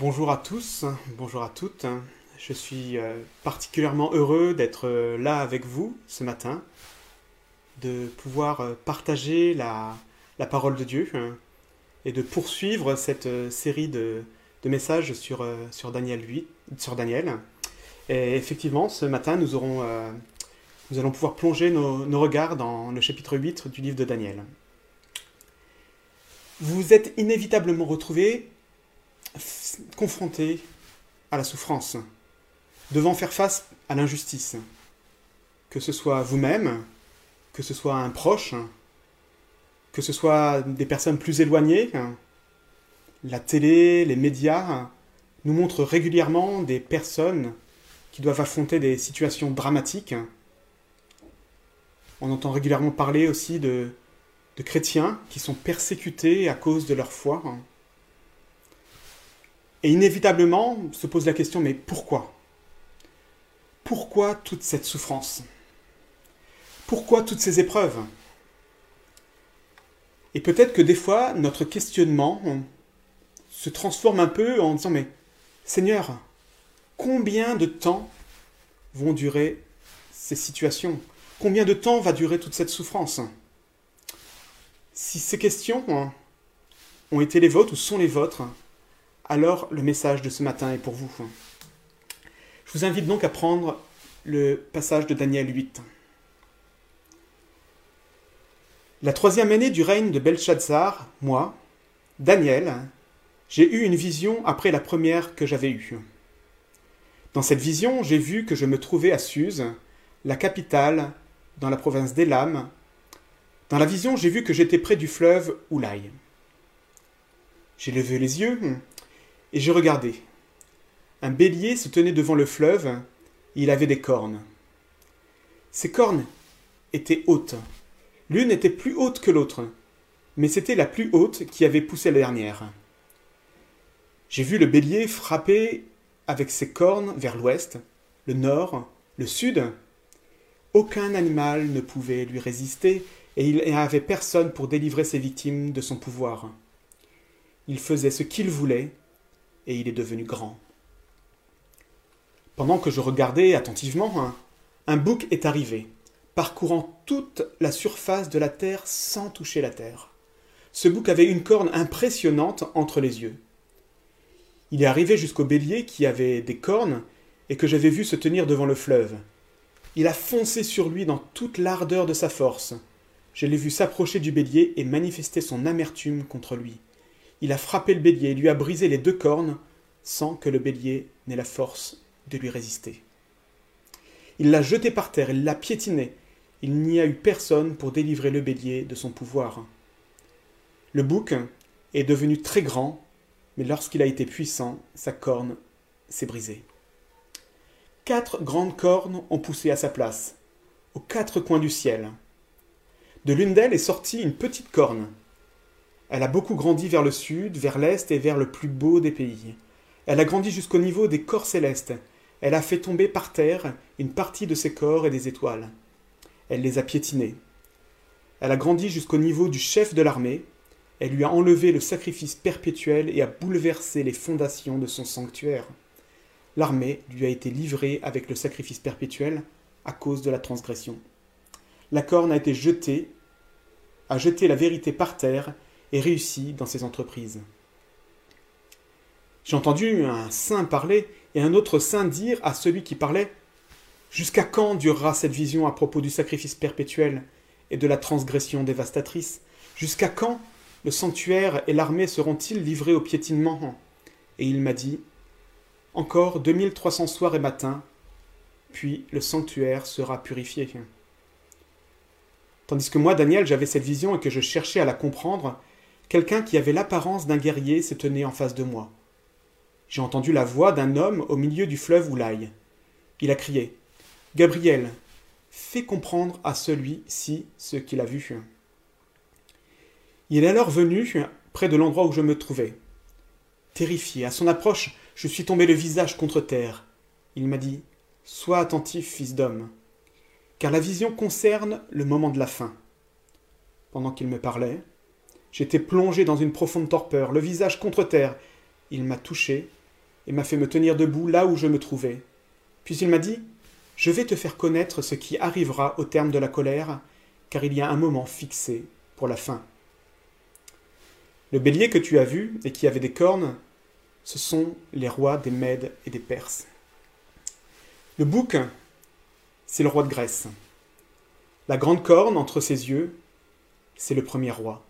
Bonjour à tous, bonjour à toutes. Je suis euh, particulièrement heureux d'être euh, là avec vous ce matin, de pouvoir euh, partager la, parole de Dieu et de poursuivre cette série de, messages sur, Daniel 8, sur Daniel. Et effectivement, ce matin, nous, allons pouvoir plonger nos, nos regards dans le chapitre 8 du livre de Daniel. Vous êtes inévitablement retrouvés confronté à la souffrance, devant faire face à l'injustice, que ce soit vous-même, que ce soit un proche, que ce soit des personnes plus éloignées, la télé, les médias nous montrent régulièrement des personnes qui doivent affronter des situations dramatiques. On entend régulièrement parler aussi de, de chrétiens qui sont persécutés à cause de leur foi. Et inévitablement se pose la question, mais pourquoi? Pourquoi toute cette souffrance? Pourquoi toutes ces épreuves? Et peut-être que des fois, notre questionnement se transforme un peu en disant, mais Seigneur, combien de temps vont durer ces situations? Combien de temps va durer toute cette souffrance? Si ces questions ont été les vôtres ou sont les vôtres, alors le message de ce matin est pour vous. Je vous invite donc à prendre le passage de Daniel 8. La troisième année du règne de Belshazzar, moi, Daniel, j'ai eu une vision après la première que j'avais eue. Dans cette vision, j'ai vu que je me trouvais à Suse, la capitale, dans la province d'Elam. Dans la vision, j'ai vu que j'étais près du fleuve Oulaï. J'ai levé les yeux et j'ai regardé. Un bélier se tenait devant le fleuve, il avait des cornes. Ces cornes étaient hautes. L'une était plus haute que l'autre, mais c'était la plus haute qui avait poussé la dernière. J'ai vu le bélier frapper avec ses cornes vers l'ouest, le nord, le sud. Aucun animal ne pouvait lui résister, et il n'y avait personne pour délivrer ses victimes de son pouvoir. Il faisait ce qu'il voulait, et il est devenu grand. Pendant que je regardais attentivement, un, bouc est arrivé, parcourant toute la surface de la terre sans toucher la terre. Ce bouc avait une corne impressionnante entre les yeux. Il est arrivé jusqu'au bélier qui avait des cornes et que j'avais vu se tenir devant le fleuve. Il a foncé sur lui dans toute l'ardeur de sa force. Je l'ai vu s'approcher du bélier et manifester son amertume contre lui il a frappé le bélier et lui a brisé les deux cornes sans que le bélier n'ait la force de lui résister. Il l'a jeté par terre, il l'a piétiné. Il n'y a eu personne pour délivrer le bélier de son pouvoir. Le bouc est devenu très grand, mais lorsqu'il a été puissant, sa corne s'est brisée. Quatre grandes cornes ont poussé à sa place, aux quatre coins du ciel. De l'une d'elles est sortie une petite corne, elle a beaucoup grandi vers le sud, vers l'est et vers le plus beau des pays. Elle a grandi jusqu'au niveau des corps célestes. Elle a fait tomber par terre une partie de ses corps et des étoiles. Elle les a piétinés. Elle a grandi jusqu'au niveau du chef de l'armée. Elle lui a enlevé le sacrifice perpétuel et a bouleversé les fondations de son sanctuaire. L'armée lui a été livrée avec le sacrifice perpétuel à cause de la transgression. La corne a été jetée, a jeté la vérité par terre et réussit dans ses entreprises. J'ai entendu un saint parler et un autre saint dire à celui qui parlait Jusqu'à quand durera cette vision à propos du sacrifice perpétuel et de la transgression dévastatrice? Jusqu'à quand le sanctuaire et l'armée seront-ils livrés au piétinement? Et il m'a dit Encore 2300 soirs et matins, puis le sanctuaire sera purifié. Tandis que moi, Daniel, j'avais cette vision et que je cherchais à la comprendre, Quelqu'un qui avait l'apparence d'un guerrier se tenait en face de moi. J'ai entendu la voix d'un homme au milieu du fleuve Oulaï. Il a crié Gabriel, fais comprendre à celui-ci ce qu'il a vu. Il est alors venu près de l'endroit où je me trouvais. Terrifié, à son approche, je suis tombé le visage contre terre. Il m'a dit Sois attentif, fils d'homme, car la vision concerne le moment de la fin. Pendant qu'il me parlait, J'étais plongé dans une profonde torpeur, le visage contre terre. Il m'a touché et m'a fait me tenir debout là où je me trouvais. Puis il m'a dit Je vais te faire connaître ce qui arrivera au terme de la colère, car il y a un moment fixé pour la fin. Le bélier que tu as vu et qui avait des cornes, ce sont les rois des Mèdes et des Perses. Le bouc, c'est le roi de Grèce. La grande corne entre ses yeux, c'est le premier roi.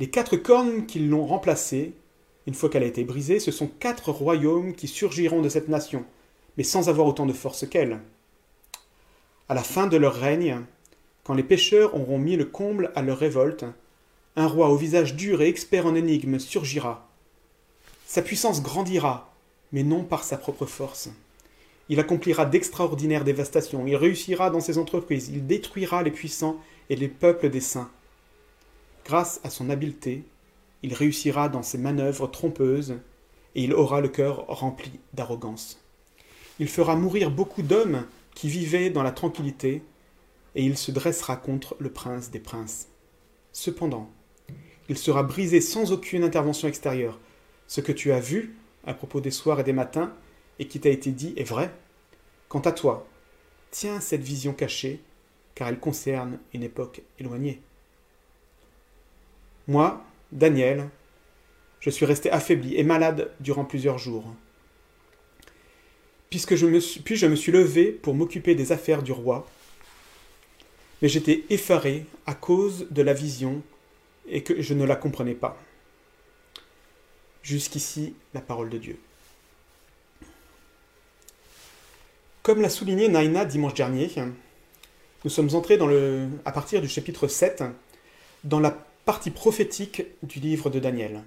Les quatre cornes qui l'ont remplacé, une fois qu'elle a été brisée, ce sont quatre royaumes qui surgiront de cette nation, mais sans avoir autant de force qu'elle. À la fin de leur règne, quand les pécheurs auront mis le comble à leur révolte, un roi au visage dur et expert en énigmes surgira. Sa puissance grandira, mais non par sa propre force. Il accomplira d'extraordinaires dévastations, il réussira dans ses entreprises, il détruira les puissants et les peuples des saints. Grâce à son habileté, il réussira dans ses manœuvres trompeuses, et il aura le cœur rempli d'arrogance. Il fera mourir beaucoup d'hommes qui vivaient dans la tranquillité, et il se dressera contre le prince des princes. Cependant, il sera brisé sans aucune intervention extérieure. Ce que tu as vu à propos des soirs et des matins, et qui t'a été dit est vrai. Quant à toi, tiens cette vision cachée, car elle concerne une époque éloignée. Moi, Daniel, je suis resté affaibli et malade durant plusieurs jours. Puis je me suis levé pour m'occuper des affaires du roi, mais j'étais effaré à cause de la vision et que je ne la comprenais pas. Jusqu'ici, la parole de Dieu. Comme l'a souligné Naina dimanche dernier, nous sommes entrés dans le, à partir du chapitre 7 dans la partie prophétique du livre de Daniel.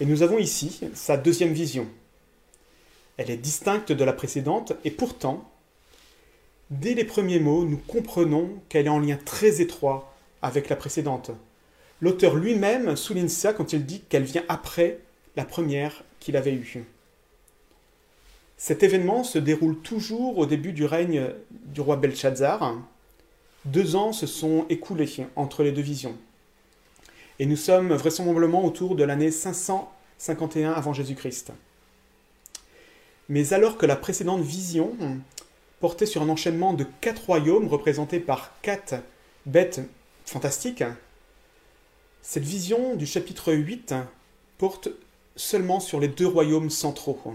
Et nous avons ici sa deuxième vision. Elle est distincte de la précédente et pourtant, dès les premiers mots, nous comprenons qu'elle est en lien très étroit avec la précédente. L'auteur lui-même souligne ça quand il dit qu'elle vient après la première qu'il avait eue. Cet événement se déroule toujours au début du règne du roi Belshazzar. Deux ans se sont écoulés entre les deux visions. Et nous sommes vraisemblablement autour de l'année 551 avant Jésus-Christ. Mais alors que la précédente vision portait sur un enchaînement de quatre royaumes représentés par quatre bêtes fantastiques, cette vision du chapitre 8 porte seulement sur les deux royaumes centraux.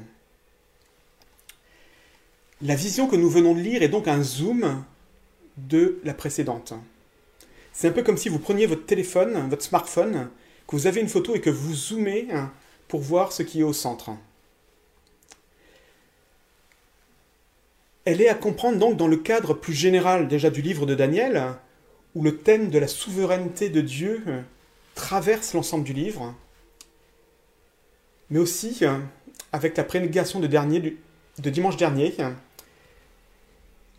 La vision que nous venons de lire est donc un zoom de la précédente. C'est un peu comme si vous preniez votre téléphone, votre smartphone, que vous avez une photo et que vous zoomez hein, pour voir ce qui est au centre. Elle est à comprendre donc dans le cadre plus général déjà du livre de Daniel, où le thème de la souveraineté de Dieu euh, traverse l'ensemble du livre, mais aussi euh, avec la prénégation de, de dimanche dernier,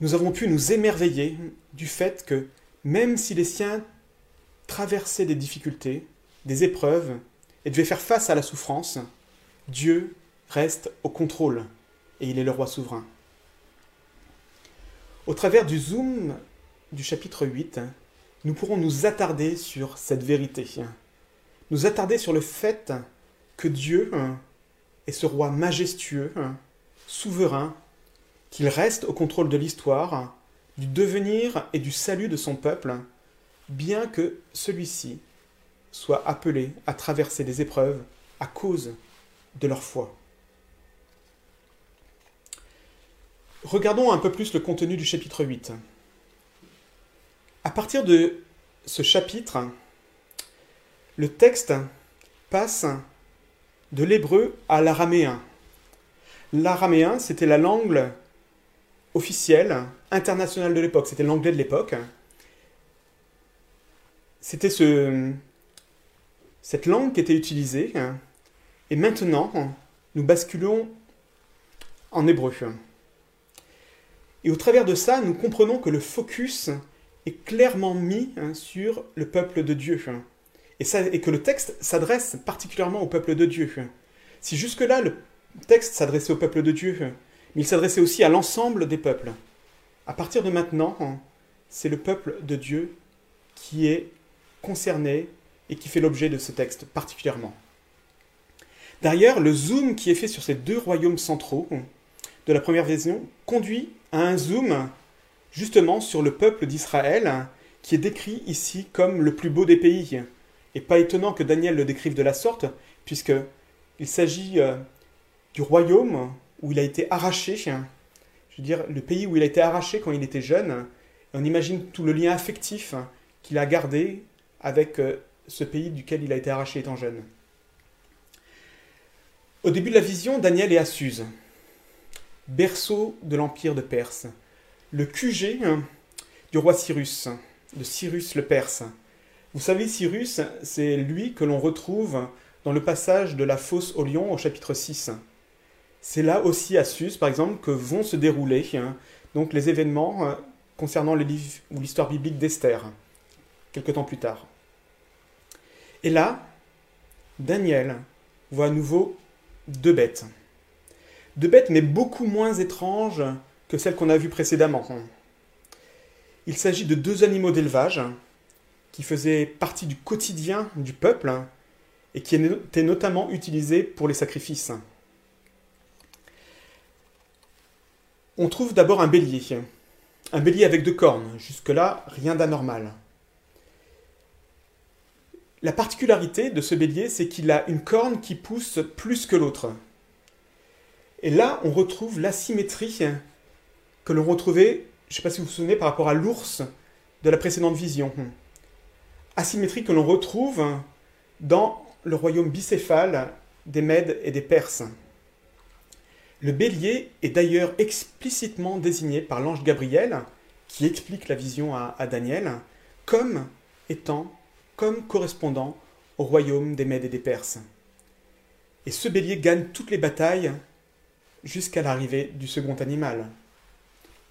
nous avons pu nous émerveiller du fait que même si les siens traversaient des difficultés, des épreuves, et devaient faire face à la souffrance, Dieu reste au contrôle, et il est le roi souverain. Au travers du zoom du chapitre 8, nous pourrons nous attarder sur cette vérité, nous attarder sur le fait que Dieu est ce roi majestueux, souverain, qu'il reste au contrôle de l'histoire, du devenir et du salut de son peuple, bien que celui-ci soit appelé à traverser des épreuves à cause de leur foi. Regardons un peu plus le contenu du chapitre 8. À partir de ce chapitre, le texte passe de l'hébreu à l'araméen. L'araméen, c'était la langue officielle, internationale de l'époque, c'était l'anglais de l'époque. C'était ce, cette langue qui était utilisée. Et maintenant, nous basculons en hébreu. Et au travers de ça, nous comprenons que le focus est clairement mis sur le peuple de Dieu. Et, et que le texte s'adresse particulièrement au peuple de Dieu. Si jusque-là le texte s'adressait au peuple de Dieu, mais il s'adressait aussi à l'ensemble des peuples. À partir de maintenant, c'est le peuple de Dieu qui est concerné et qui fait l'objet de ce texte particulièrement. D'ailleurs, le zoom qui est fait sur ces deux royaumes centraux de la première vision conduit à un zoom justement sur le peuple d'Israël qui est décrit ici comme le plus beau des pays. Et pas étonnant que Daniel le décrive de la sorte, puisque il s'agit euh, du royaume où il a été arraché, je veux dire le pays où il a été arraché quand il était jeune. on imagine tout le lien affectif qu'il a gardé avec euh, ce pays duquel il a été arraché étant jeune. Au début de la vision, Daniel est à berceau de l'empire de Perse, le QG du roi Cyrus, de Cyrus le Perse. Vous savez, Cyrus, c'est lui que l'on retrouve dans le passage de la fosse au lion au chapitre 6. C'est là aussi à Suse, par exemple, que vont se dérouler hein, donc les événements euh, concernant l'histoire biblique d'Esther, quelque temps plus tard. Et là, Daniel voit à nouveau deux bêtes. Deux bêtes, mais beaucoup moins étranges que celles qu'on a vues précédemment. Il s'agit de deux animaux d'élevage qui faisaient partie du quotidien du peuple et qui étaient notamment utilisés pour les sacrifices. On trouve d'abord un bélier, un bélier avec deux cornes, jusque-là rien d'anormal. La particularité de ce bélier, c'est qu'il a une corne qui pousse plus que l'autre. Et là, on retrouve l'asymétrie que l'on retrouvait, je ne sais pas si vous vous souvenez, par rapport à l'ours de la précédente vision. Asymétrie que l'on retrouve dans le royaume bicéphale des Mèdes et des Perses. Le bélier est d'ailleurs explicitement désigné par l'ange Gabriel, qui explique la vision à, Daniel, comme étant comme correspondant au royaume des Mèdes et des Perses. Et ce bélier gagne toutes les batailles jusqu'à l'arrivée du second animal.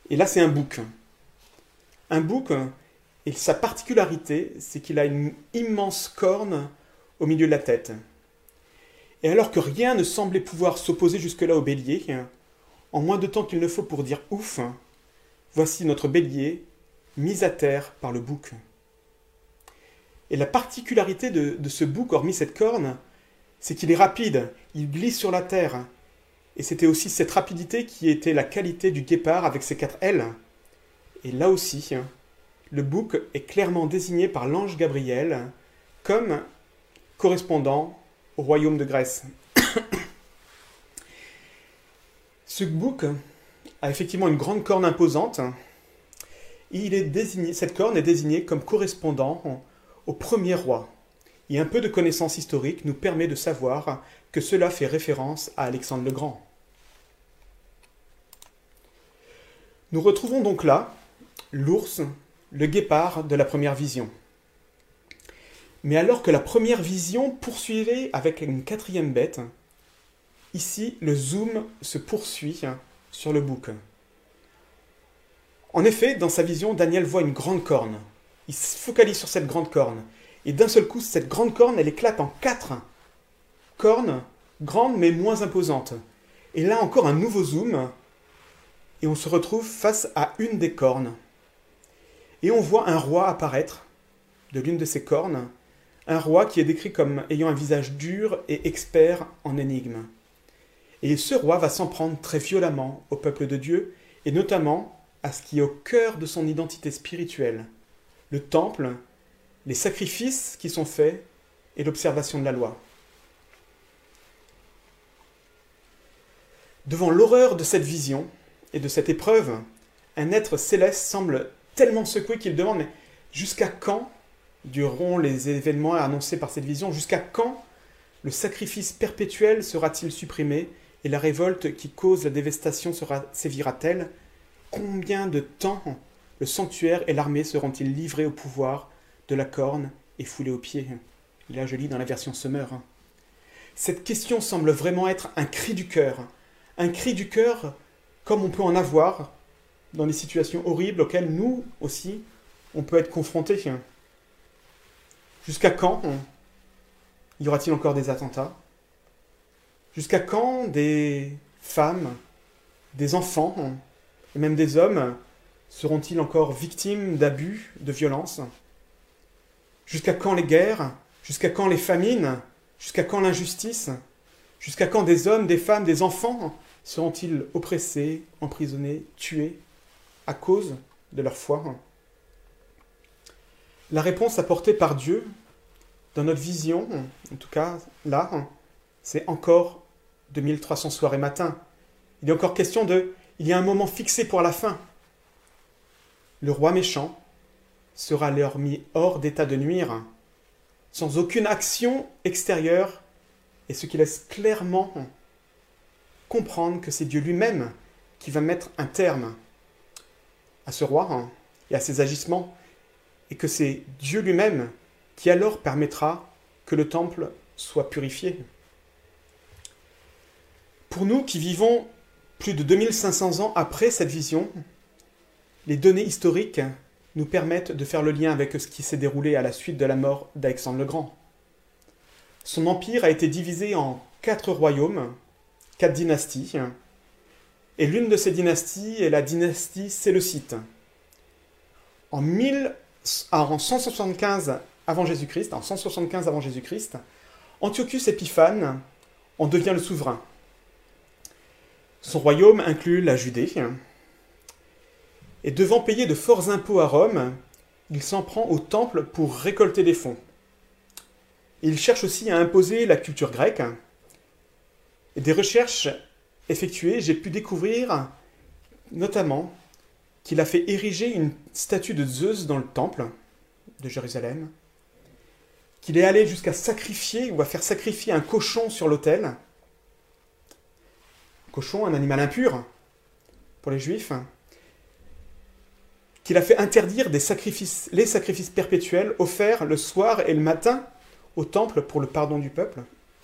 Et là, c'est un bouc. Un bouc, et sa particularité, c'est qu'il a une immense corne au milieu de la tête. Et alors que rien ne semblait pouvoir s'opposer jusque-là au bélier, en moins de temps qu'il ne faut pour dire ouf, voici notre bélier mis à terre par le bouc. Et la particularité de, ce bouc, hormis cette corne, c'est qu'il est rapide, il glisse sur la terre. Et c'était aussi cette rapidité qui était la qualité du guépard avec ses quatre ailes. Et là aussi, le bouc est clairement désigné par l'ange Gabriel comme correspondant au royaume de Grèce. Ce bouc a effectivement une grande corne imposante. il est désigné, cette corne est désignée comme correspondant au premier roi. Et un peu de connaissance historique nous permet de savoir que cela fait référence à Alexandre le Grand. Nous retrouvons donc là l'ours, le guépard de la première vision. Mais alors que la première vision poursuivait avec une quatrième bête, ici le zoom se poursuit sur le bouc. En effet, dans sa vision, Daniel voit une grande corne, il se focalise sur cette grande corne. Et d'un seul coup, cette grande corne, elle éclate en quatre cornes, grandes mais moins imposantes. Et là encore un nouveau zoom, et on se retrouve face à une des cornes. Et on voit un roi apparaître de l'une de ces cornes, un roi qui est décrit comme ayant un visage dur et expert en énigmes. Et ce roi va s'en prendre très violemment au peuple de Dieu, et notamment à ce qui est au cœur de son identité spirituelle, le temple, les sacrifices qui sont faits et l'observation de la loi. Devant l'horreur de cette vision et de cette épreuve, un être céleste semble tellement secoué qu'il demande jusqu'à quand dureront les événements annoncés par cette vision Jusqu'à quand le sacrifice perpétuel sera-t-il supprimé et la révolte qui cause la dévastation sévira-t-elle? Combien de temps le sanctuaire et l'armée seront-ils livrés au pouvoir de la corne et foulés aux pieds? Là, je lis dans la version Summer. Cette question semble vraiment être un cri du cœur. Un cri du cœur comme on peut en avoir dans des situations horribles auxquelles nous aussi, on peut être confrontés. Jusqu'à quand y aura-t-il encore des attentats? Jusqu'à quand des femmes, des enfants et même des hommes Seront-ils encore victimes d'abus, de violences? Jusqu'à quand les guerres? Jusqu'à quand les famines? Jusqu'à quand l'injustice? Jusqu'à quand des hommes, des femmes, des enfants seront-ils oppressés, emprisonnés, tués à cause de leur foi? La réponse apportée par Dieu dans notre vision, en tout cas là, c'est encore 2300 soirs et matins. Il est encore question de... Il y a un moment fixé pour la fin. Le roi méchant sera leur mis hors d'état de nuire, sans aucune action extérieure, et ce qui laisse clairement comprendre que c'est Dieu lui-même qui va mettre un terme à ce roi et à ses agissements, et que c'est Dieu lui-même qui alors permettra que le temple soit purifié. Pour nous qui vivons plus de 2500 ans après cette vision, les données historiques nous permettent de faire le lien avec ce qui s'est déroulé à la suite de la mort d'Alexandre le Grand. Son empire a été divisé en quatre royaumes, quatre dynasties, et l'une de ces dynasties est la dynastie séleucite. En, 1000, en 175 avant Jésus-Christ, en 175 avant Jésus-Christ, Antiochus Épiphane en devient le souverain. Son royaume inclut la Judée, et devant payer de forts impôts à Rome, il s'en prend au temple pour récolter des fonds. Il cherche aussi à imposer la culture grecque. Des recherches effectuées, j'ai pu découvrir notamment qu'il a fait ériger une statue de Zeus dans le temple de Jérusalem, qu'il est allé jusqu'à sacrifier ou à faire sacrifier un cochon sur l'autel. Cochon, un animal impur pour les juifs. Qu'il a fait interdire les sacrifices perpétuels offerts le soir et le matin au temple pour le pardon du peuple.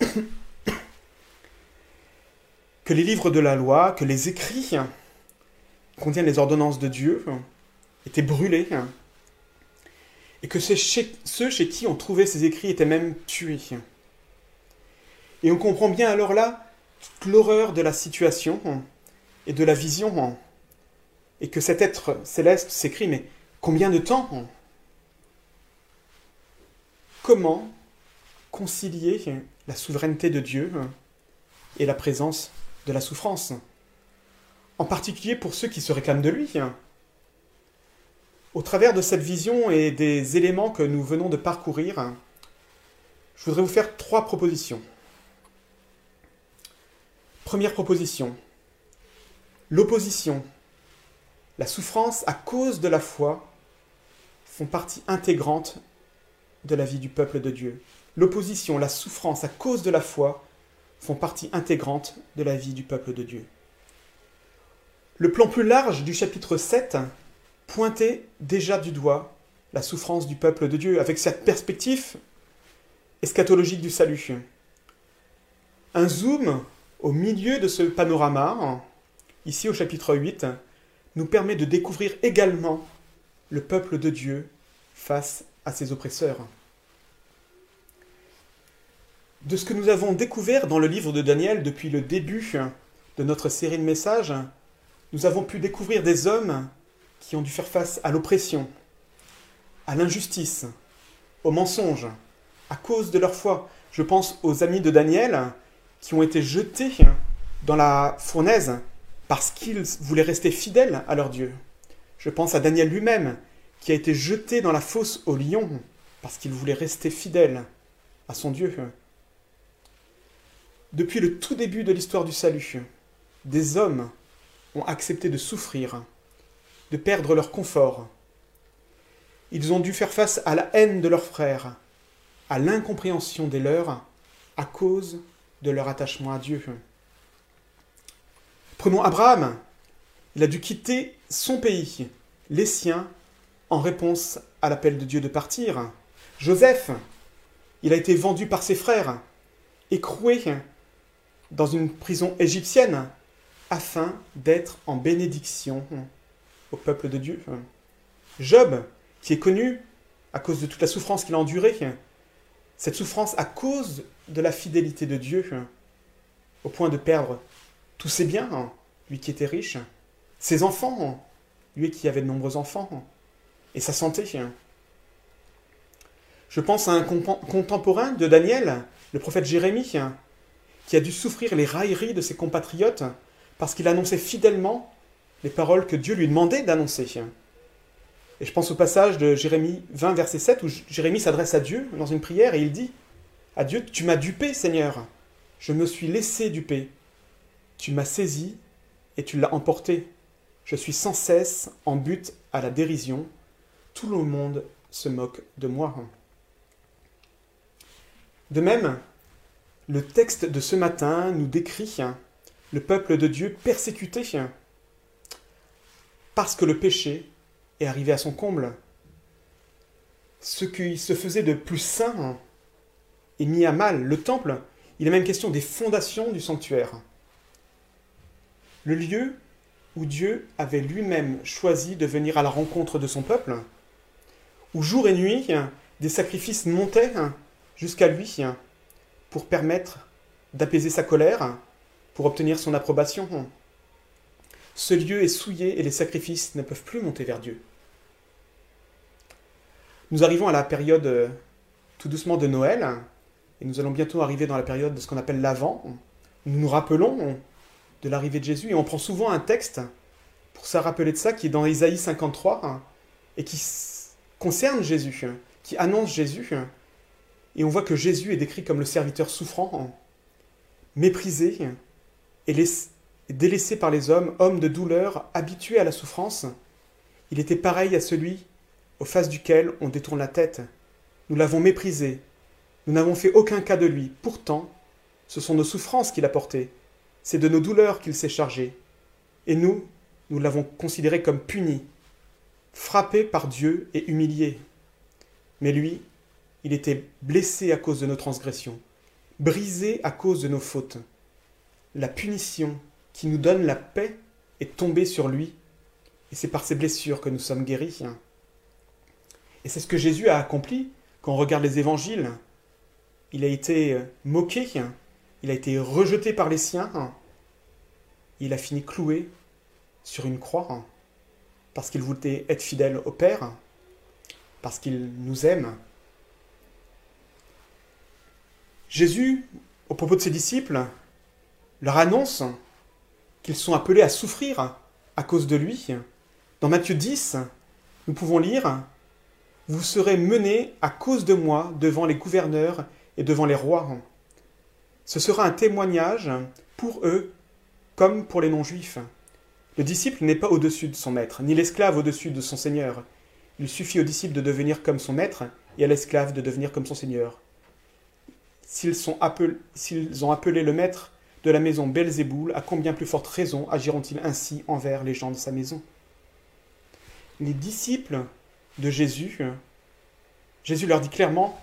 que les livres de la loi, que les écrits contiennent les ordonnances de Dieu étaient brûlés et que ceux chez qui on trouvait ces écrits étaient même tués. Et on comprend bien alors là toute l'horreur de la situation et de la vision, et que cet être céleste s'écrit, mais combien de temps Comment concilier la souveraineté de Dieu et la présence de la souffrance En particulier pour ceux qui se réclament de lui. Au travers de cette vision et des éléments que nous venons de parcourir, je voudrais vous faire trois propositions. Première proposition. L'opposition, la souffrance à cause de la foi font partie intégrante de la vie du peuple de Dieu. L'opposition, la souffrance à cause de la foi font partie intégrante de la vie du peuple de Dieu. Le plan plus large du chapitre 7 pointait déjà du doigt la souffrance du peuple de Dieu avec cette perspective eschatologique du salut. Un zoom au milieu de ce panorama, ici au chapitre 8, nous permet de découvrir également le peuple de Dieu face à ses oppresseurs. De ce que nous avons découvert dans le livre de Daniel depuis le début de notre série de messages, nous avons pu découvrir des hommes qui ont dû faire face à l'oppression, à l'injustice, au mensonge, à cause de leur foi. Je pense aux amis de Daniel qui ont été jetés dans la fournaise parce qu'ils voulaient rester fidèles à leur Dieu. Je pense à Daniel lui-même qui a été jeté dans la fosse au lion parce qu'il voulait rester fidèle à son Dieu. Depuis le tout début de l'histoire du salut, des hommes ont accepté de souffrir de perdre leur confort. Ils ont dû faire face à la haine de leurs frères, à l'incompréhension des leurs, à cause de leur attachement à Dieu. Prenons Abraham. Il a dû quitter son pays, les siens, en réponse à l'appel de Dieu de partir. Joseph, il a été vendu par ses frères, écroué dans une prison égyptienne, afin d'être en bénédiction au peuple de Dieu. Job, qui est connu à cause de toute la souffrance qu'il a endurée, cette souffrance à cause de la fidélité de Dieu, au point de perdre tous ses biens, lui qui était riche, ses enfants, lui qui avait de nombreux enfants, et sa santé. Je pense à un contemporain de Daniel, le prophète Jérémie, qui a dû souffrir les railleries de ses compatriotes parce qu'il annonçait fidèlement les paroles que Dieu lui demandait d'annoncer. Et je pense au passage de Jérémie 20, verset 7, où Jérémie s'adresse à Dieu dans une prière et il dit à Dieu, Tu m'as dupé, Seigneur, je me suis laissé duper. Tu m'as saisi et tu l'as emporté. Je suis sans cesse en but à la dérision. Tout le monde se moque de moi. De même, le texte de ce matin nous décrit le peuple de Dieu persécuté parce que le péché est arrivé à son comble. Ce qui se faisait de plus saint est mis à mal. Le temple, il est même question des fondations du sanctuaire. Le lieu où Dieu avait lui-même choisi de venir à la rencontre de son peuple, où jour et nuit des sacrifices montaient jusqu'à lui pour permettre d'apaiser sa colère, pour obtenir son approbation. Ce lieu est souillé et les sacrifices ne peuvent plus monter vers Dieu. Nous arrivons à la période euh, tout doucement de Noël, et nous allons bientôt arriver dans la période de ce qu'on appelle l'Avent. Nous nous rappelons de l'arrivée de Jésus, et on prend souvent un texte pour se rappeler de ça, qui est dans Isaïe 53, et qui concerne Jésus, qui annonce Jésus. Et on voit que Jésus est décrit comme le serviteur souffrant, méprisé et délaissé par les hommes, homme de douleur, habitué à la souffrance. Il était pareil à celui aux faces duquel on détourne la tête. Nous l'avons méprisé. Nous n'avons fait aucun cas de lui. Pourtant, ce sont nos souffrances qu'il a portées. C'est de nos douleurs qu'il s'est chargé. Et nous, nous l'avons considéré comme puni, frappé par Dieu et humilié. Mais lui, il était blessé à cause de nos transgressions, brisé à cause de nos fautes. La punition qui nous donne la paix est tombée sur lui, et c'est par ses blessures que nous sommes guéris. Et c'est ce que Jésus a accompli quand on regarde les évangiles. Il a été moqué, il a été rejeté par les siens, il a fini cloué sur une croix parce qu'il voulait être fidèle au Père, parce qu'il nous aime. Jésus, au propos de ses disciples, leur annonce qu'ils sont appelés à souffrir à cause de lui. Dans Matthieu 10, nous pouvons lire vous serez menés à cause de moi devant les gouverneurs et devant les rois. Ce sera un témoignage pour eux comme pour les non-juifs. Le disciple n'est pas au-dessus de son maître, ni l'esclave au-dessus de son seigneur. Il suffit au disciple de devenir comme son maître et à l'esclave de devenir comme son seigneur. S'ils, ont appelé le maître de la maison Belzéboul, à combien plus forte raison agiront-ils ainsi envers les gens de sa maison? Les disciples de Jésus, Jésus leur dit clairement,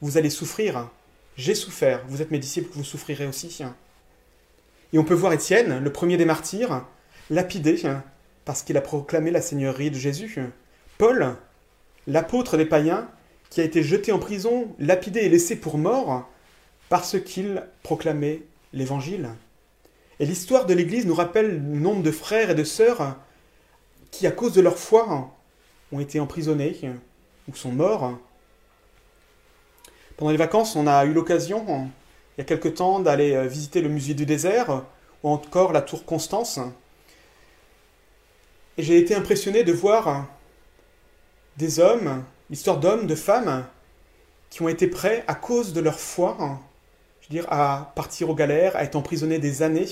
vous allez souffrir, j'ai souffert, vous êtes mes disciples, vous souffrirez aussi. Et on peut voir Étienne, le premier des martyrs, lapidé parce qu'il a proclamé la seigneurie de Jésus. Paul, l'apôtre des païens, qui a été jeté en prison, lapidé et laissé pour mort parce qu'il proclamait l'évangile. Et l'histoire de l'Église nous rappelle le nombre de frères et de sœurs qui, à cause de leur foi, ont été emprisonnés ou sont morts. Pendant les vacances, on a eu l'occasion, il y a quelque temps, d'aller euh, visiter le musée du désert ou encore la tour Constance. Et j'ai été impressionné de voir des hommes, l'histoire d'hommes, de femmes, qui ont été prêts, à cause de leur foi, à partir aux galères, à être emprisonnés des années.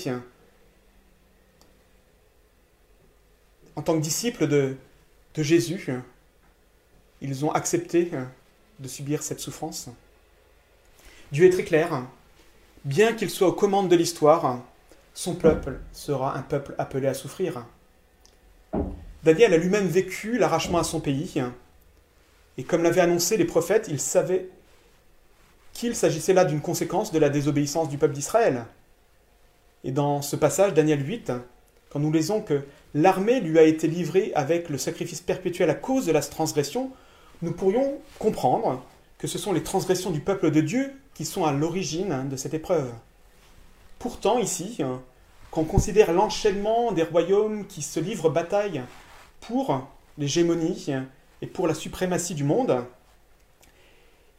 En tant que disciples de, de Jésus, ils ont accepté de subir cette souffrance. Dieu est très clair. Bien qu'il soit aux commandes de l'histoire, son peuple sera un peuple appelé à souffrir. Daniel a lui-même vécu l'arrachement à son pays. Et comme l'avaient annoncé les prophètes, il savait qu'il s'agissait là d'une conséquence de la désobéissance du peuple d'Israël. Et dans ce passage, Daniel 8, quand nous lisons que l'armée lui a été livrée avec le sacrifice perpétuel à cause de la transgression, nous pourrions comprendre que ce sont les transgressions du peuple de Dieu qui sont à l'origine de cette épreuve. Pourtant, ici, quand on considère l'enchaînement des royaumes qui se livrent bataille pour l'hégémonie et pour la suprématie du monde,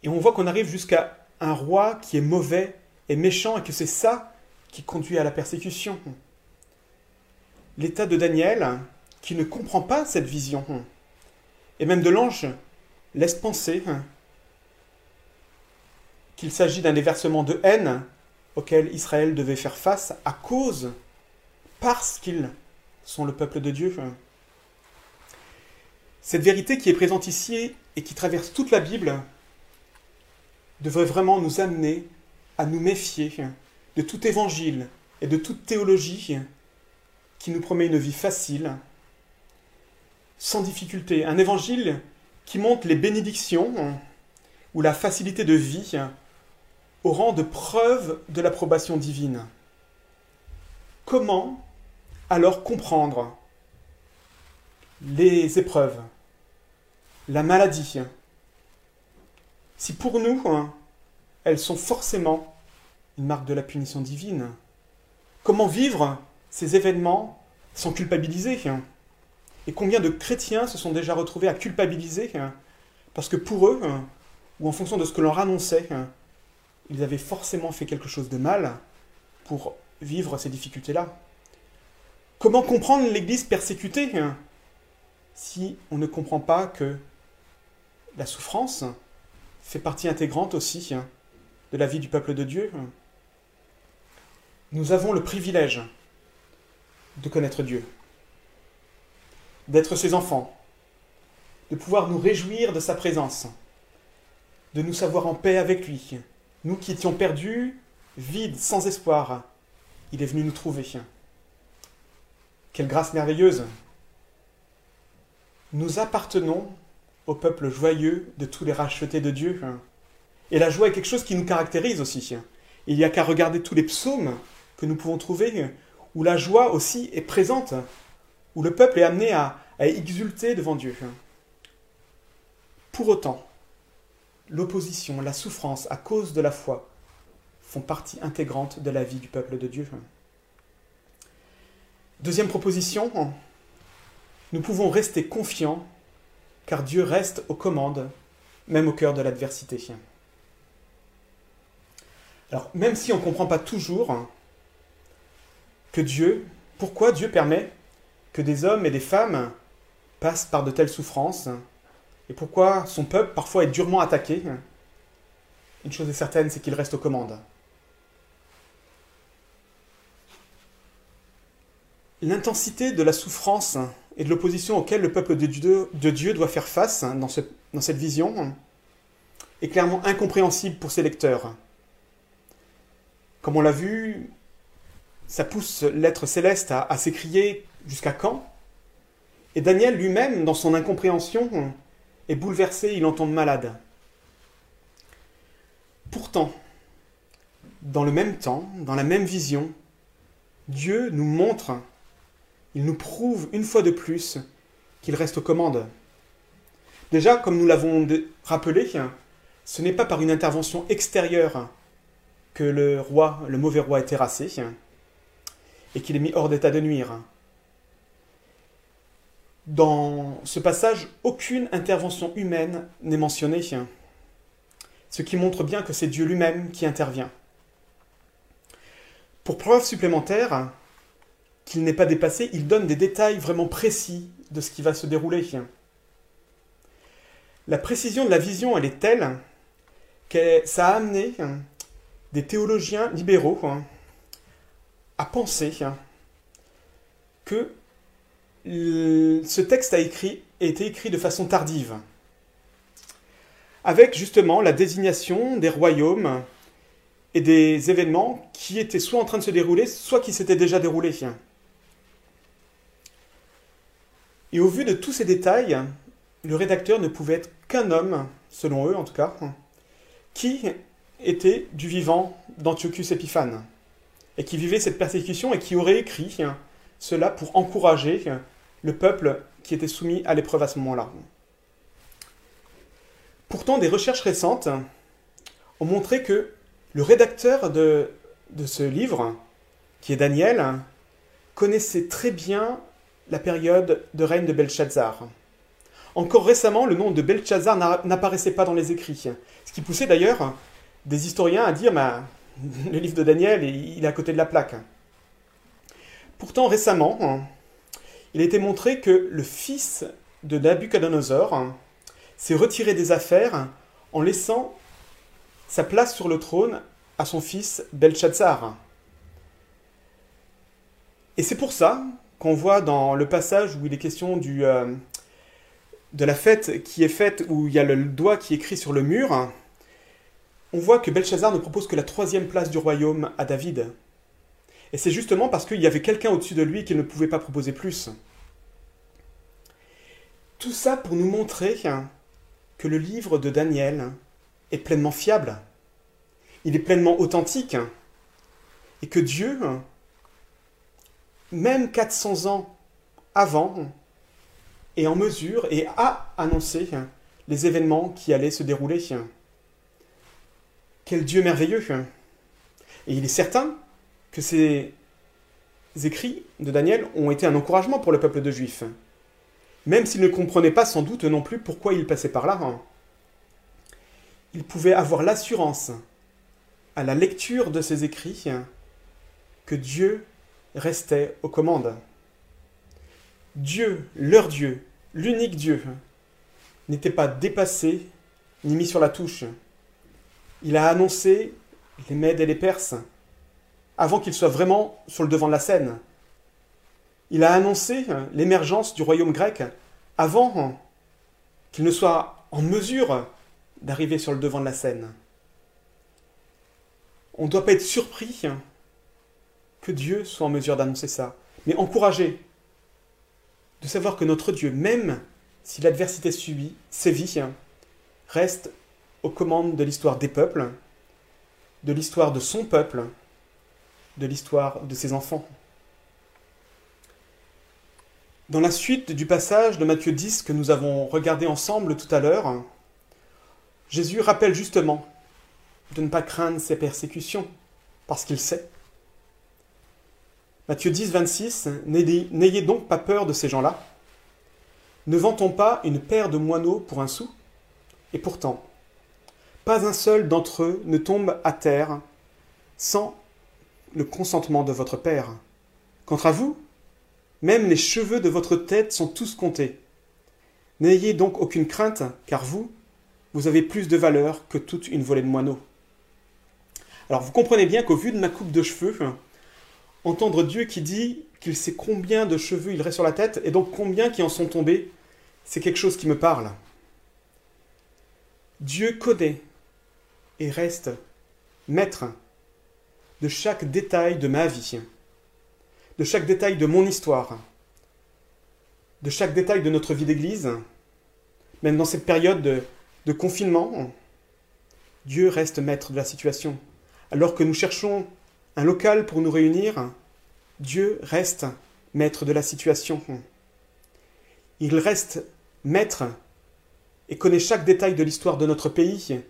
et on voit qu'on arrive jusqu'à un roi qui est mauvais est méchant et que c'est ça qui conduit à la persécution. L'état de Daniel, qui ne comprend pas cette vision, et même de l'ange, laisse penser qu'il s'agit d'un déversement de haine auquel Israël devait faire face à cause, parce qu'ils sont le peuple de Dieu. Cette vérité qui est présente ici et qui traverse toute la Bible devrait vraiment nous amener à nous méfier de tout évangile et de toute théologie qui nous promet une vie facile, sans difficulté. Un évangile qui montre les bénédictions ou la facilité de vie au rang de preuve de l'approbation divine. Comment alors comprendre les épreuves, la maladie, si pour nous, elles sont forcément une marque de la punition divine Comment vivre ces événements sans culpabiliser Et combien de chrétiens se sont déjà retrouvés à culpabiliser parce que pour eux, ou en fonction de ce que leur annonçait, ils avaient forcément fait quelque chose de mal pour vivre ces difficultés-là. Comment comprendre l'Église persécutée si on ne comprend pas que la souffrance fait partie intégrante aussi de la vie du peuple de Dieu. Nous avons le privilège de connaître Dieu, d'être ses enfants, de pouvoir nous réjouir de sa présence, de nous savoir en paix avec lui, nous qui étions perdus, vides, sans espoir, il est venu nous trouver. Quelle grâce merveilleuse. Nous appartenons au peuple joyeux de tous les rachetés de Dieu. Et la joie est quelque chose qui nous caractérise aussi. Il n'y a qu'à regarder tous les psaumes que nous pouvons trouver, où la joie aussi est présente, où le peuple est amené à, à exulter devant Dieu. Pour autant, l'opposition, la souffrance à cause de la foi font partie intégrante de la vie du peuple de Dieu. Deuxième proposition, nous pouvons rester confiants car Dieu reste aux commandes, même au cœur de l'adversité. Alors, même si on ne comprend pas toujours que Dieu, pourquoi Dieu permet que des hommes et des femmes passent par de telles souffrances, et pourquoi son peuple parfois est durement attaqué Une chose est certaine, c'est qu'il reste aux commandes. L'intensité de la souffrance et de l'opposition auquel le peuple de Dieu, doit faire face dans, dans, cette vision est clairement incompréhensible pour ses lecteurs. Comme on l'a vu, ça pousse l'être céleste à, à s'écrier jusqu'à quand? Et Daniel lui-même, dans son incompréhension, est bouleversé, il en tombe malade. Pourtant, dans le même temps, dans la même vision, Dieu nous montre, il nous prouve une fois de plus qu'il reste aux commandes. Déjà, comme nous l'avons rappelé, ce n'est pas par une intervention extérieure que le roi, le mauvais roi, est terrassé et qu'il est mis hors d'état de nuire. Dans ce passage, aucune intervention humaine n'est mentionnée, ce qui montre bien que c'est Dieu lui-même qui intervient. Pour preuve supplémentaire qu'il n'est pas dépassé, il donne des détails vraiment précis de ce qui va se dérouler. La précision de la vision, elle est telle que ça a amené des théologiens libéraux à penser que ce texte a, écrit, été écrit de façon tardive, avec justement la désignation des royaumes et des événements qui étaient soit en train de se dérouler, soit qui s'étaient déjà déroulés. Et au vu de tous ces détails, le rédacteur ne pouvait être qu'un homme, selon eux en tout cas, qui était du vivant d'Antiochus Épiphane, et qui vivait cette persécution et qui aurait écrit cela pour encourager le peuple qui était soumis à l'épreuve à ce moment-là. Pourtant, des recherches récentes ont montré que le rédacteur de, de ce livre, qui est Daniel, connaissait très bien la période de règne de Belshazzar. Encore récemment, le nom de Belshazzar n'apparaissait pas dans les écrits, ce qui poussait d'ailleurs des historiens à dire bah, le livre de Daniel, il est à côté de la plaque. Pourtant, récemment, il a été montré que le fils de Nabucodonosor s'est retiré des affaires en laissant sa place sur le trône à son fils Belshazzar. Et c'est pour ça qu'on voit dans le passage où il est question euh, de la fête qui est faite, où il y a le doigt qui est écrit sur le mur, on voit que Belshazzar ne propose que la troisième place du royaume à David. Et c'est justement parce qu'il y avait quelqu'un au-dessus de lui qu'il ne pouvait pas proposer plus. Tout ça pour nous montrer que le livre de Daniel est pleinement fiable, il est pleinement authentique, et que Dieu, même 400 ans avant, est en mesure et a annoncé les événements qui allaient se dérouler. Quel Dieu merveilleux Et il est certain que ces écrits de Daniel ont été un encouragement pour le peuple de Juifs, même s'ils ne comprenaient pas sans doute non plus pourquoi il passait par là. Ils pouvaient avoir l'assurance, à la lecture de ces écrits, que Dieu restait aux commandes. Dieu, leur Dieu, l'unique Dieu, n'était pas dépassé ni mis sur la touche. Il a annoncé les Mèdes et les Perses avant qu'ils soient vraiment sur le devant de la scène. Il a annoncé l'émergence du royaume grec avant qu'il ne soit en mesure d'arriver sur le devant de la scène. On ne doit pas être surpris que Dieu soit en mesure d'annoncer ça, mais encouragé de savoir que notre Dieu, même si l'adversité subit, sévit, reste aux commandes de l'histoire des peuples, de l'histoire de son peuple, de l'histoire de ses enfants. Dans la suite du passage de Matthieu 10 que nous avons regardé ensemble tout à l'heure, Jésus rappelle justement de ne pas craindre ces persécutions, parce qu'il sait. Matthieu 10, 26, N'ayez donc pas peur de ces gens-là. Ne vend-on pas une paire de moineaux pour un sou Et pourtant, pas un seul d'entre eux ne tombe à terre sans le consentement de votre Père. Quant à vous, même les cheveux de votre tête sont tous comptés. N'ayez donc aucune crainte, car vous, vous avez plus de valeur que toute une volée de moineaux. Alors vous comprenez bien qu'au vu de ma coupe de cheveux, entendre Dieu qui dit qu'il sait combien de cheveux il reste sur la tête, et donc combien qui en sont tombés, c'est quelque chose qui me parle. Dieu connaît et reste maître de chaque détail de ma vie, de chaque détail de mon histoire, de chaque détail de notre vie d'Église, même dans cette période de, confinement, Dieu reste maître de la situation. Alors que nous cherchons un local pour nous réunir, Dieu reste maître de la situation. Il reste maître et connaît chaque détail de l'histoire de notre pays,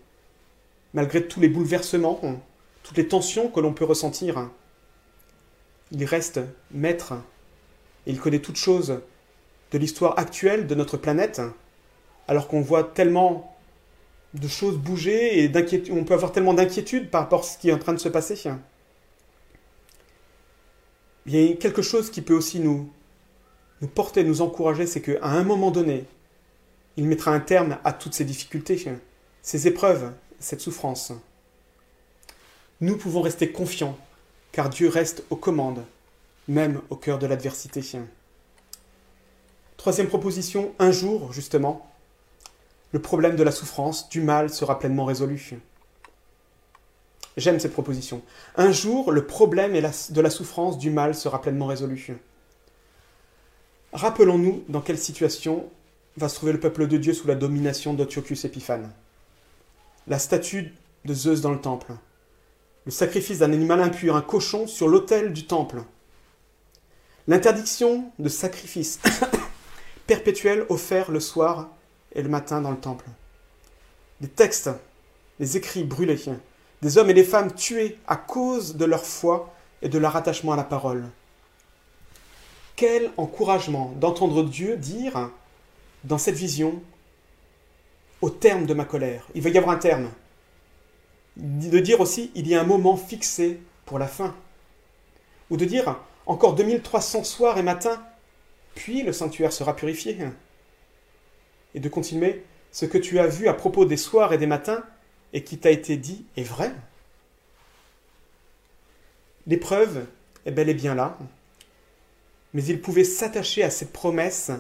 malgré tous les bouleversements, toutes les tensions que l'on peut ressentir. Il reste maître et il connaît toutes choses de l'histoire actuelle de notre planète, alors qu'on voit tellement de choses bouger et on peut avoir tellement d'inquiétude par rapport à ce qui est en train de se passer. Quelque chose qui peut aussi nous, nous porter, nous encourager, c'est qu'à un moment donné, il mettra un terme à toutes ces difficultés, ces épreuves, cette souffrance. Nous pouvons rester confiants, car Dieu reste aux commandes, même au cœur de l'adversité. Troisième proposition, un jour, justement, le problème de la souffrance, du mal sera pleinement résolu. J'aime cette proposition. Un jour, le problème de la souffrance, du mal sera pleinement résolu. Rappelons-nous dans quelle situation va se trouver le peuple de Dieu sous la domination d'Antiochus Épiphane. La statue de Zeus dans le temple, le sacrifice d'un animal impur, un cochon sur l'autel du temple, l'interdiction de sacrifice perpétuel offert le soir et le matin dans le temple, des textes, des écrits brûlés, des hommes et des femmes tués à cause de leur foi et de leur attachement à la parole. Quel encouragement d'entendre Dieu dire dans cette vision au terme de ma colère. Il va y avoir un terme. de dire aussi il y a un moment fixé pour la fin. Ou de dire encore 2300 soirs et matins, puis le sanctuaire sera purifié. Et de continuer ce que tu as vu à propos des soirs et des matins et qui t'a été dit est vrai. L'épreuve est bel et bien là, mais il pouvait s'attacher à cette promesse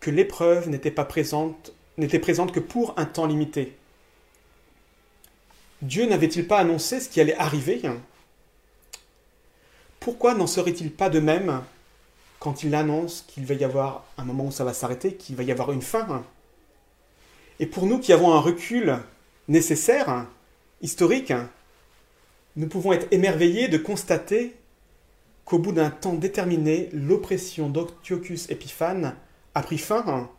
que l'épreuve n'était pas présente, n'était présente que pour un temps limité. Dieu n'avait-il pas annoncé ce qui allait arriver? Pourquoi n'en serait-il pas de même quand il annonce qu'il va y avoir un moment où ça va s'arrêter, qu'il va y avoir une fin? Et pour nous qui avons un recul nécessaire, historique, nous pouvons être émerveillés de constater qu'au bout d'un temps déterminé, l'oppression d'Octiochus Épiphane a pris fin.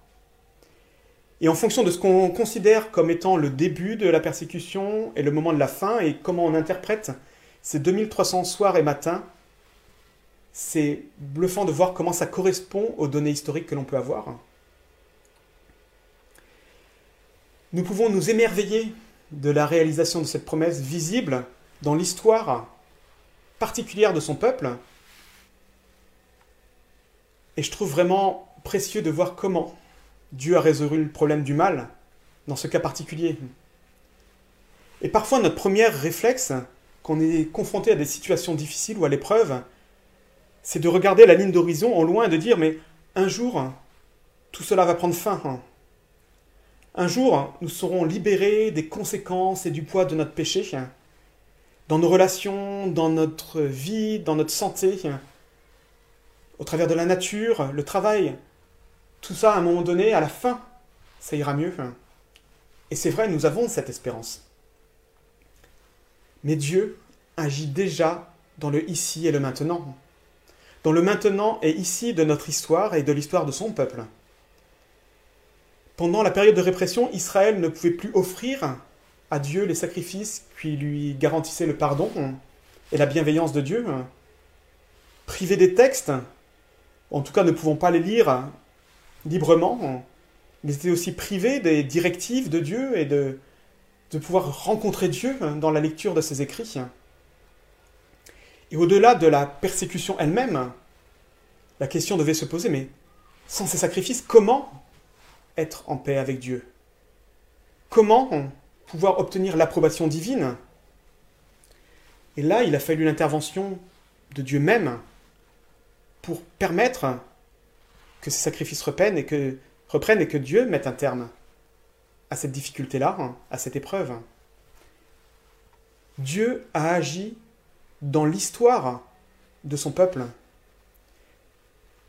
Et en fonction de ce qu'on considère comme étant le début de la persécution et le moment de la fin, et comment on interprète ces 2300 soirs et matins, c'est bluffant de voir comment ça correspond aux données historiques que l'on peut avoir. Nous pouvons nous émerveiller de la réalisation de cette promesse visible dans l'histoire particulière de son peuple. Et je trouve vraiment précieux de voir comment Dieu a résolu le problème du mal dans ce cas particulier. Et parfois notre premier réflexe, quand on est confronté à des situations difficiles ou à l'épreuve, c'est de regarder la ligne d'horizon en loin et de dire mais un jour, tout cela va prendre fin. Un jour, nous serons libérés des conséquences et du poids de notre péché, dans nos relations, dans notre vie, dans notre santé, au travers de la nature, le travail. Tout ça, à un moment donné, à la fin, ça ira mieux. Et c'est vrai, nous avons cette espérance. Mais Dieu agit déjà dans le ici et le maintenant. Dans le maintenant et ici de notre histoire et de l'histoire de son peuple. Pendant la période de répression, Israël ne pouvait plus offrir à Dieu les sacrifices qui lui garantissaient le pardon et la bienveillance de Dieu. Privé des textes, en tout cas ne pouvant pas les lire librement, ils étaient aussi privés des directives de Dieu et de, de pouvoir rencontrer Dieu dans la lecture de ses écrits. Et au-delà de la persécution elle-même, la question devait se poser, mais sans ces sacrifices, comment être en paix avec Dieu Comment pouvoir obtenir l'approbation divine? Et là, il a fallu l'intervention de Dieu même pour permettre que ces sacrifices reprennent et que, reprennent et que Dieu mette un terme à cette difficulté-là, à cette épreuve. Dieu a agi dans l'histoire de son peuple.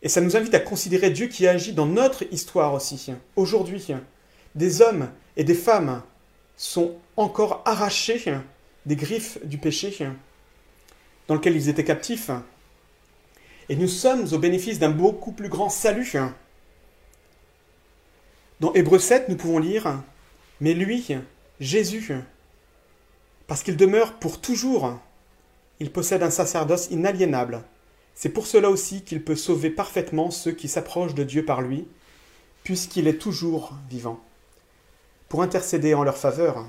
Et ça nous invite à considérer Dieu qui agit dans notre histoire aussi. Aujourd'hui, des hommes et des femmes sont encore arrachés des griffes du péché dans lequel ils étaient captifs. Et nous sommes au bénéfice d'un beaucoup plus grand salut. Dans Hébreu 7, nous pouvons lire Mais lui, Jésus, parce qu'il demeure pour toujours, il possède un sacerdoce inaliénable c'est pour cela aussi qu'il peut sauver parfaitement ceux qui s'approchent de Dieu par lui, puisqu'il est toujours vivant, pour intercéder en leur faveur.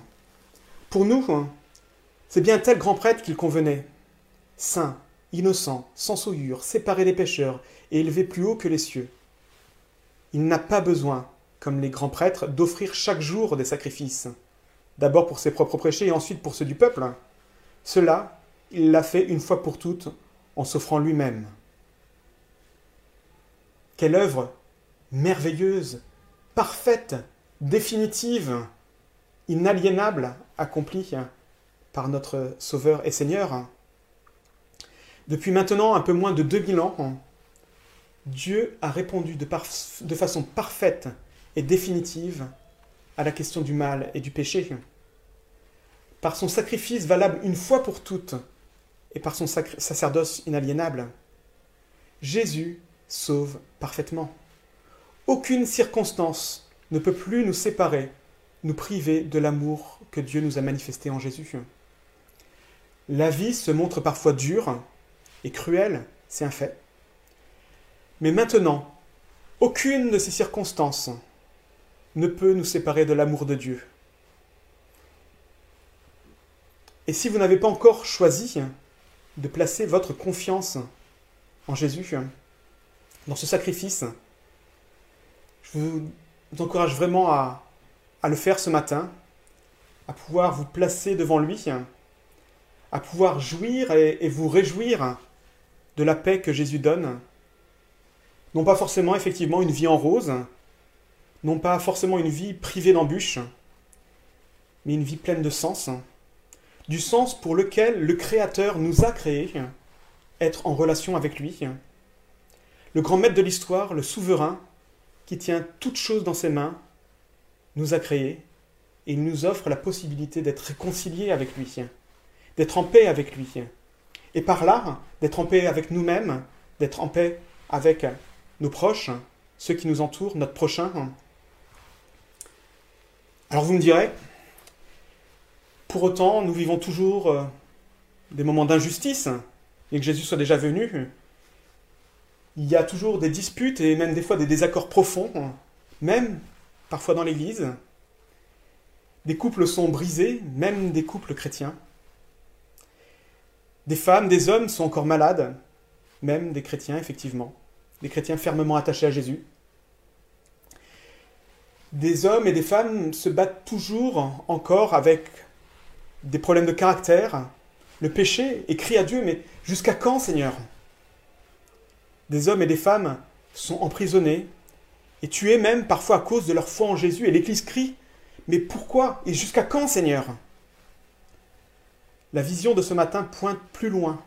Pour nous, hein, c'est bien tel grand prêtre qu'il convenait, saint, innocent, sans souillure, séparé des pécheurs et élevé plus haut que les cieux. Il n'a pas besoin, comme les grands prêtres, d'offrir chaque jour des sacrifices, d'abord pour ses propres péchés et ensuite pour ceux du peuple. Cela, il l'a fait une fois pour toutes en s'offrant lui-même. Quelle œuvre merveilleuse, parfaite, définitive, inaliénable accomplie par notre Sauveur et Seigneur. Depuis maintenant un peu moins de 2000 ans, Dieu a répondu de, de façon parfaite et définitive à la question du mal et du péché. Par son sacrifice valable une fois pour toutes, et par son sacerdoce inaliénable. Jésus sauve parfaitement. Aucune circonstance ne peut plus nous séparer, nous priver de l'amour que Dieu nous a manifesté en Jésus. La vie se montre parfois dure et cruelle, c'est un fait. Mais maintenant, aucune de ces circonstances ne peut nous séparer de l'amour de Dieu. Et si vous n'avez pas encore choisi de placer votre confiance en Jésus, dans ce sacrifice, je vous encourage vraiment à, le faire ce matin, à pouvoir vous placer devant lui, à pouvoir jouir et vous réjouir de la paix que Jésus donne. Non pas forcément effectivement une vie en rose, non pas forcément une vie privée d'embûches, mais une vie pleine de sens, du sens pour lequel le Créateur nous a créés, être en relation avec lui. Le grand maître de l'histoire, le souverain, qui tient toutes choses dans ses mains, nous a créés et il nous offre la possibilité d'être réconciliés avec lui, d'être en paix avec lui, et par là, d'être en paix avec nous-mêmes, d'être en paix avec nos proches, ceux qui nous entourent, notre prochain. Alors vous me direz, pour autant, nous vivons toujours euh, des moments d'injustice, et que Jésus soit déjà venu. Il y a toujours des disputes et même des fois des désaccords profonds, même parfois dans l'Église. Des couples sont brisés, même des couples chrétiens. Des femmes, des hommes sont encore malades, même des chrétiens, effectivement. Des chrétiens fermement attachés à Jésus. Des hommes et des femmes se battent toujours encore avec des problèmes de caractère, le péché, et crient à Dieu, mais jusqu'à quand, Seigneur? Des hommes et des femmes sont emprisonnés et tués même parfois à cause de leur foi en Jésus, et l'Église crie, mais pourquoi et jusqu'à quand, Seigneur? La vision de ce matin pointe plus loin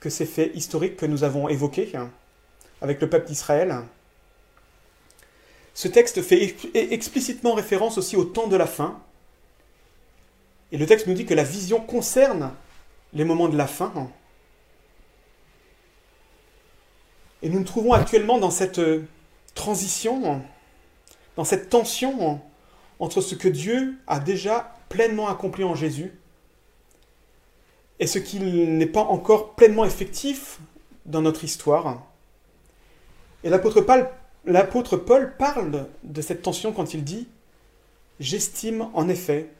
que ces faits historiques que nous avons évoqués avec le peuple d'Israël. Ce texte fait explicitement référence aussi au temps de la fin. Et le texte nous dit que la vision concerne les moments de la fin. Et nous nous trouvons actuellement dans cette transition, dans cette tension entre ce que Dieu a déjà pleinement accompli en Jésus et ce qui n'est pas encore pleinement effectif dans notre histoire. Et l'apôtre Paul parle de cette tension quand il dit J'estime en effet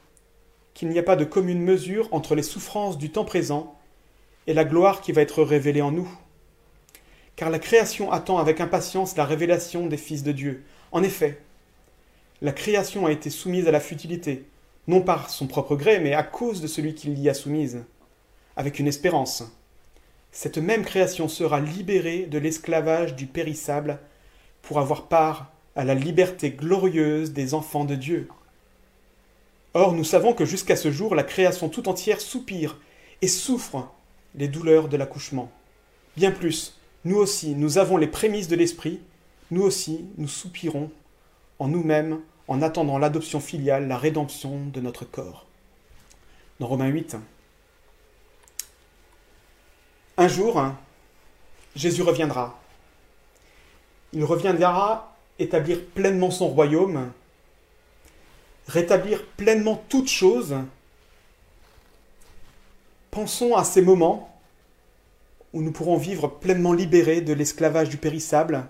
qu'il n'y a pas de commune mesure entre les souffrances du temps présent et la gloire qui va être révélée en nous. Car la création attend avec impatience la révélation des fils de Dieu. En effet, la création a été soumise à la futilité, non par son propre gré, mais à cause de celui qui l'y a soumise, avec une espérance. Cette même création sera libérée de l'esclavage du périssable pour avoir part à la liberté glorieuse des enfants de Dieu. Or, nous savons que jusqu'à ce jour, la création tout entière soupire et souffre les douleurs de l'accouchement. Bien plus, nous aussi, nous avons les prémices de l'Esprit, nous aussi, nous soupirons en nous-mêmes en attendant l'adoption filiale, la rédemption de notre corps. Dans Romains 8, un jour, Jésus reviendra. Il reviendra établir pleinement son royaume, rétablir pleinement toutes choses. Pensons à ces moments où nous pourrons vivre pleinement libérés de l'esclavage du périssable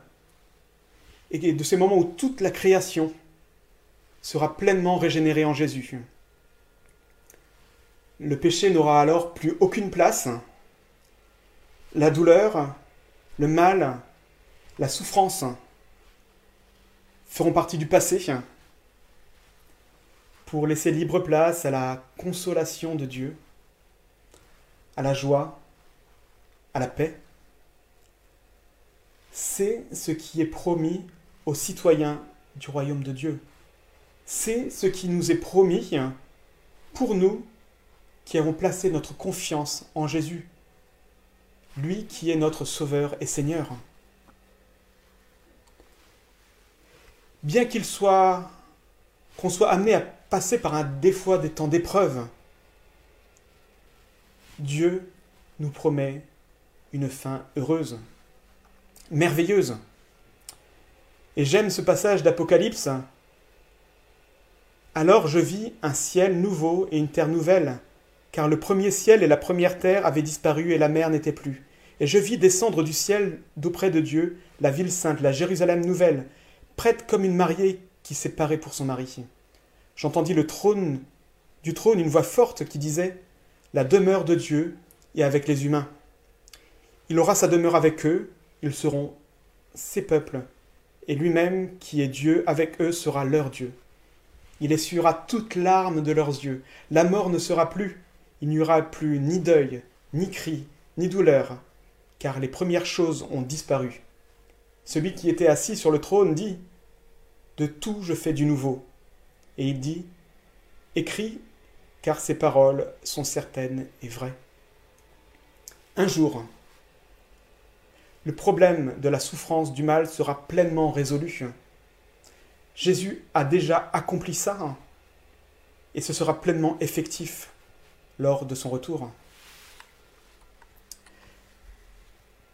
et de ces moments où toute la création sera pleinement régénérée en Jésus. Le péché n'aura alors plus aucune place. La douleur, le mal, la souffrance feront partie du passé pour laisser libre place à la consolation de Dieu, à la joie, à la paix. C'est ce qui est promis aux citoyens du royaume de Dieu c'est ce qui nous est promis pour nous qui avons placé notre confiance en Jésus, lui qui est notre Sauveur et Seigneur. Bien qu'il soit, qu'on soit amené à passer par un des fois des temps d'épreuve, Dieu nous promet une fin heureuse, merveilleuse. Et j'aime ce passage d'Apocalypse alors je vis un ciel nouveau et une terre nouvelle, car le premier ciel et la première terre avaient disparu et la mer n'était plus. Et je vis descendre du ciel d'auprès de Dieu la ville sainte, la Jérusalem nouvelle, prête comme une mariée qui s'est parée pour son mari. J'entendis le trône du trône une voix forte qui disait la demeure de Dieu et avec les humains. Il aura sa demeure avec eux, ils seront ses peuples, et lui-même, qui est Dieu, avec eux sera leur Dieu. Il essuiera toute larme de leurs yeux, la mort ne sera plus, il n'y aura plus ni deuil, ni cri, ni douleur, car les premières choses ont disparu. Celui qui était assis sur le trône dit De tout je fais du nouveau. Et il dit Écris, car ces paroles sont certaines et vraies. Un jour, le problème de la souffrance du mal sera pleinement résolu. Jésus a déjà accompli ça et ce sera pleinement effectif lors de son retour.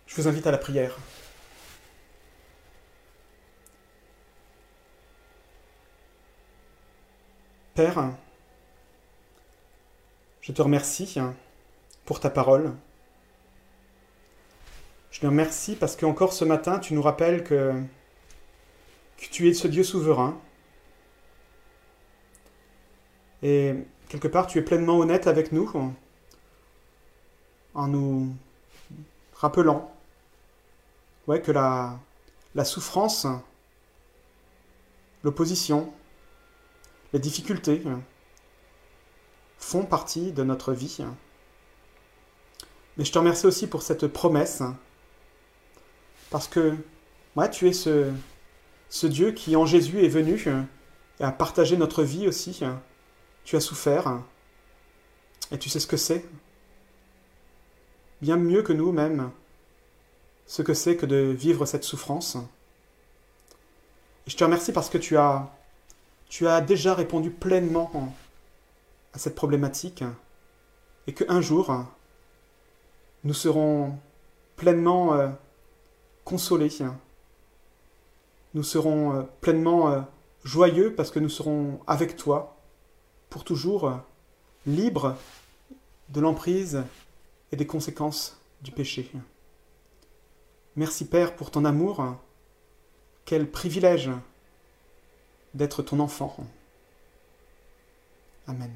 Je vous invite à la prière. Père, je te remercie pour ta parole. Je te remercie parce qu'encore ce matin, tu nous rappelles que, tu es ce Dieu souverain. Et quelque part, tu es pleinement honnête avec nous en nous rappelant que la souffrance, l'opposition, les difficultés font partie de notre vie. Mais je te remercie aussi pour cette promesse, parce que tu es ce, ce Dieu qui en Jésus est venu et a partagé notre vie aussi. Tu as souffert et tu sais ce que c'est. Bien mieux que nous-mêmes, ce que c'est que de vivre cette souffrance. Et je te remercie parce que tu as, tu as déjà répondu pleinement à cette problématique et qu'un jour, nous serons pleinement euh, consolés. Nous serons euh, pleinement euh, joyeux parce que nous serons avec toi pour toujours libres de l'emprise et des conséquences du péché. Merci Père pour ton amour. Quel privilège d'être ton enfant. Amen.